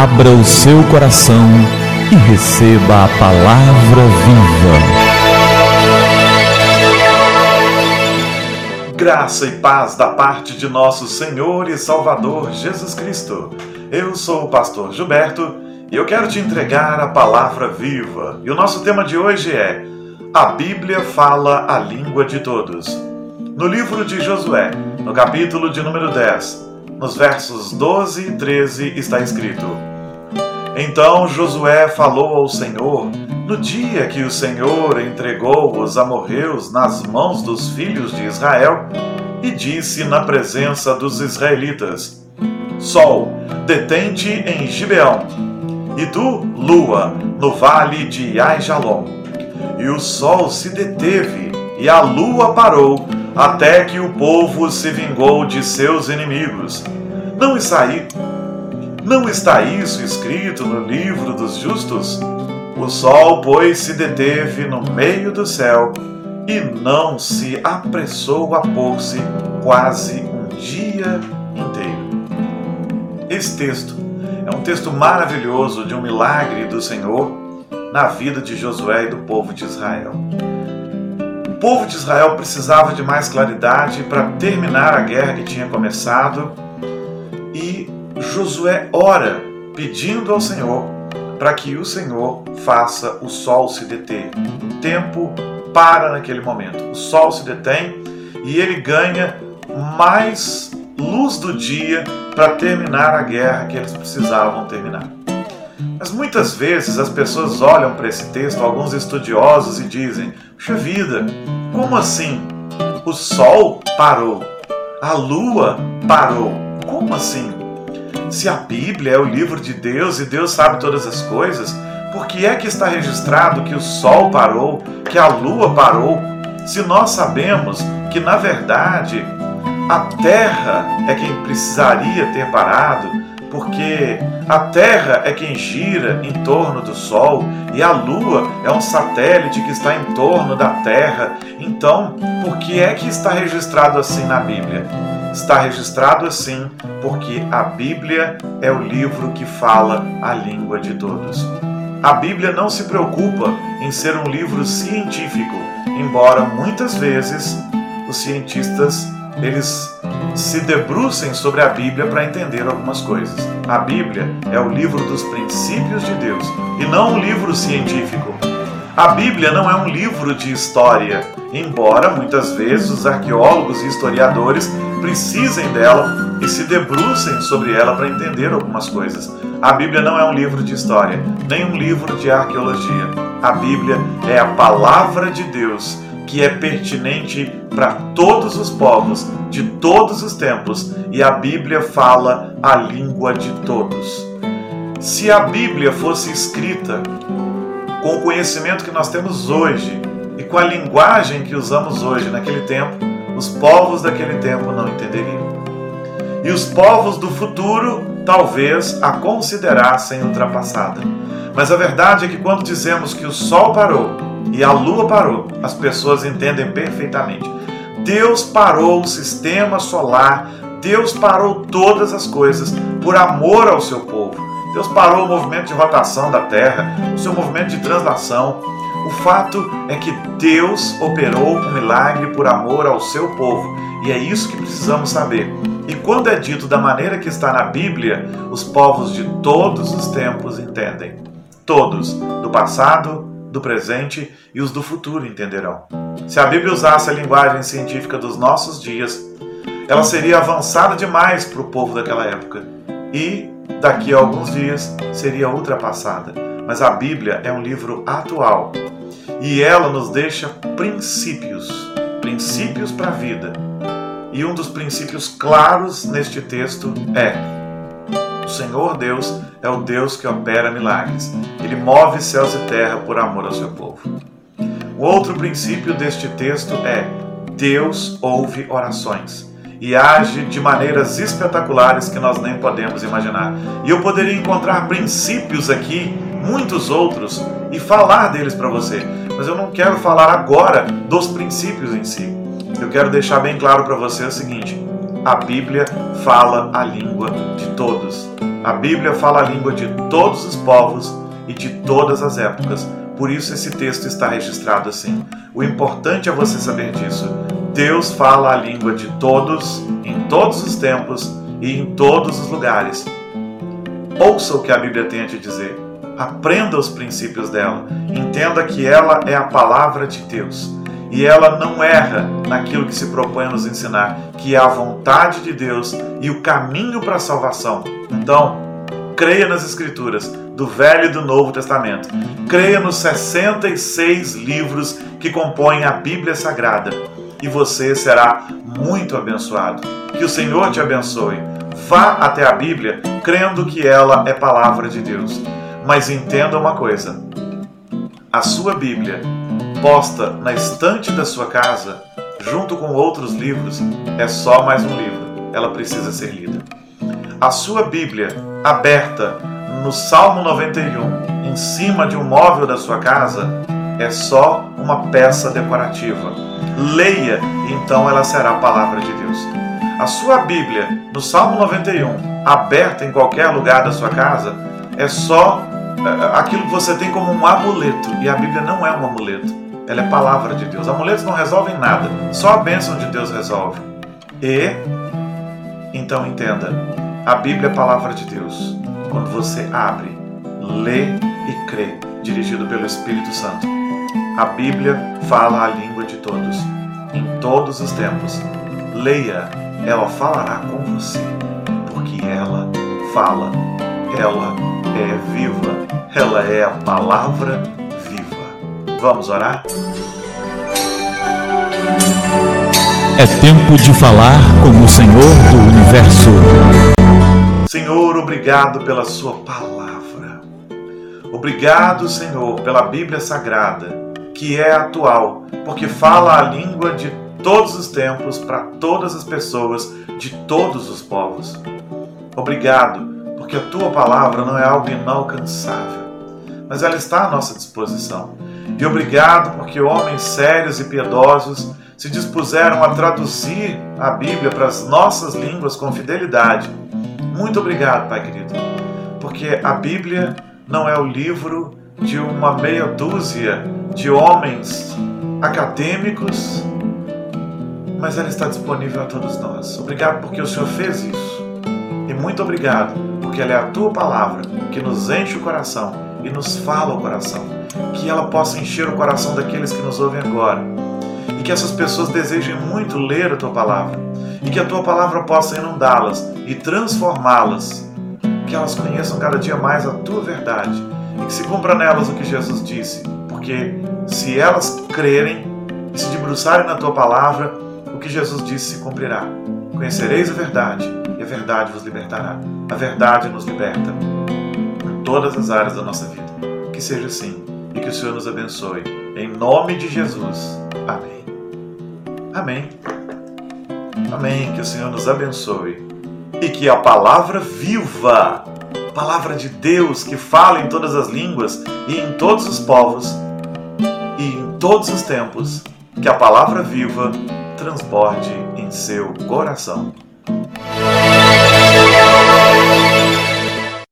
Abra o seu coração e receba a palavra viva. Graça e paz da parte de nosso Senhor e Salvador Jesus Cristo. Eu sou o pastor Gilberto e eu quero te entregar a palavra viva. E o nosso tema de hoje é A Bíblia fala a língua de todos. No livro de Josué, no capítulo de número 10, nos versos 12 e 13 está escrito: Então Josué falou ao Senhor no dia que o Senhor entregou os amorreus nas mãos dos filhos de Israel e disse na presença dos israelitas: Sol, detente em Gibeão, e tu, lua, no vale de Aijalon. E o sol se deteve e a lua parou até que o povo se vingou de seus inimigos. Não está, aí, não está isso escrito no livro dos justos? O sol, pois, se deteve no meio do céu e não se apressou a pôr-se quase um dia inteiro. Esse texto é um texto maravilhoso de um milagre do Senhor na vida de Josué e do povo de Israel povo de Israel precisava de mais claridade para terminar a guerra que tinha começado Josué ora pedindo ao Senhor para que o Senhor faça o sol se deter. O tempo para naquele momento. O sol se detém e ele ganha mais luz do dia para terminar a guerra que eles precisavam terminar. Mas muitas vezes as pessoas olham para esse texto, alguns estudiosos, e dizem: Puxa vida, como assim? O sol parou, a lua parou. Como assim? Se a Bíblia é o livro de Deus e Deus sabe todas as coisas, por que é que está registrado que o sol parou, que a lua parou, se nós sabemos que na verdade a terra é quem precisaria ter parado, porque a Terra é quem gira em torno do Sol e a Lua é um satélite que está em torno da Terra. Então, por que é que está registrado assim na Bíblia? Está registrado assim porque a Bíblia é o livro que fala a língua de todos. A Bíblia não se preocupa em ser um livro científico, embora muitas vezes os cientistas eles se debrucem sobre a Bíblia para entender algumas coisas. A Bíblia é o livro dos princípios de Deus e não um livro científico. A Bíblia não é um livro de história, embora muitas vezes os arqueólogos e historiadores precisem dela e se debrucem sobre ela para entender algumas coisas. A Bíblia não é um livro de história, nem um livro de arqueologia. A Bíblia é a palavra de Deus que é pertinente para todos os povos, de todos os tempos, e a Bíblia fala a língua de todos. Se a Bíblia fosse escrita com o conhecimento que nós temos hoje e com a linguagem que usamos hoje naquele tempo, os povos daquele tempo não entenderiam. E os povos do futuro talvez a considerassem ultrapassada. Mas a verdade é que quando dizemos que o sol parou e a lua parou, as pessoas entendem perfeitamente. Deus parou o sistema solar, Deus parou todas as coisas por amor ao seu povo. Deus parou o movimento de rotação da Terra, o seu movimento de translação. O fato é que Deus operou um milagre por amor ao seu povo, e é isso que precisamos saber. E quando é dito da maneira que está na Bíblia, os povos de todos os tempos entendem. Todos, do passado, do presente e os do futuro entenderão. Se a Bíblia usasse a linguagem científica dos nossos dias, ela seria avançada demais para o povo daquela época e, daqui a alguns dias, seria ultrapassada. Mas a Bíblia é um livro atual e ela nos deixa princípios princípios para a vida. E um dos princípios claros neste texto é o Senhor Deus é o Deus que opera milagres. Ele move céus e terra por amor ao seu povo. O outro princípio deste texto é: Deus ouve orações e age de maneiras espetaculares que nós nem podemos imaginar. E eu poderia encontrar princípios aqui, muitos outros, e falar deles para você, mas eu não quero falar agora dos princípios em si. Eu quero deixar bem claro para você o seguinte: a Bíblia fala a língua de todos. A Bíblia fala a língua de todos os povos e de todas as épocas. Por isso esse texto está registrado assim. O importante é você saber disso. Deus fala a língua de todos, em todos os tempos e em todos os lugares. Ouça o que a Bíblia tem a te dizer. Aprenda os princípios dela. Entenda que ela é a palavra de Deus. E ela não erra naquilo que se propõe a nos ensinar, que é a vontade de Deus e o caminho para a salvação. Então, creia nas Escrituras, do Velho e do Novo Testamento. Creia nos 66 livros que compõem a Bíblia Sagrada e você será muito abençoado. Que o Senhor te abençoe. Vá até a Bíblia crendo que ela é palavra de Deus. Mas entenda uma coisa: a sua Bíblia, posta na estante da sua casa, junto com outros livros, é só mais um livro. Ela precisa ser lida. A sua Bíblia, aberta no Salmo 91, em cima de um móvel da sua casa, é só uma peça decorativa. Leia, então ela será a palavra de Deus. A sua Bíblia, no Salmo 91, aberta em qualquer lugar da sua casa, é só é, aquilo que você tem como um amuleto. E a Bíblia não é um amuleto. Ela é palavra de Deus. Amuletos não resolvem nada. Só a bênção de Deus resolve. E, então entenda, a Bíblia é palavra de Deus. Quando você abre, lê e crê, dirigido pelo Espírito Santo a Bíblia fala a língua de todos, todos os tempos. Leia, ela falará com você, porque ela fala, ela é viva, ela é a palavra viva. Vamos orar? É tempo de falar com o Senhor do universo. Senhor, obrigado pela Sua palavra. Obrigado, Senhor, pela Bíblia Sagrada que é atual, porque fala a língua de todos os tempos, para todas as pessoas, de todos os povos. Obrigado, porque a tua palavra não é algo inalcançável, mas ela está à nossa disposição. E obrigado porque homens sérios e piedosos se dispuseram a traduzir a Bíblia para as nossas línguas com fidelidade. Muito obrigado, Pai querido, porque a Bíblia não é o livro de uma meia dúzia de homens acadêmicos, mas ela está disponível a todos nós. Obrigado porque o Senhor fez isso. E muito obrigado porque ela é a tua palavra que nos enche o coração e nos fala o coração. Que ela possa encher o coração daqueles que nos ouvem agora. E que essas pessoas desejem muito ler a tua palavra. E que a tua palavra possa inundá-las e transformá-las. Que elas conheçam cada dia mais a tua verdade e que se cumpra nelas o que Jesus disse, porque se elas crerem e se debruçarem na tua palavra, que Jesus disse se cumprirá. Conhecereis a verdade e a verdade vos libertará. A verdade nos liberta em todas as áreas da nossa vida. Que seja assim e que o Senhor nos abençoe. Em nome de Jesus. Amém. Amém. Amém. Que o Senhor nos abençoe e que a palavra viva palavra de Deus que fala em todas as línguas e em todos os povos e em todos os tempos, que a palavra viva transborde em seu coração.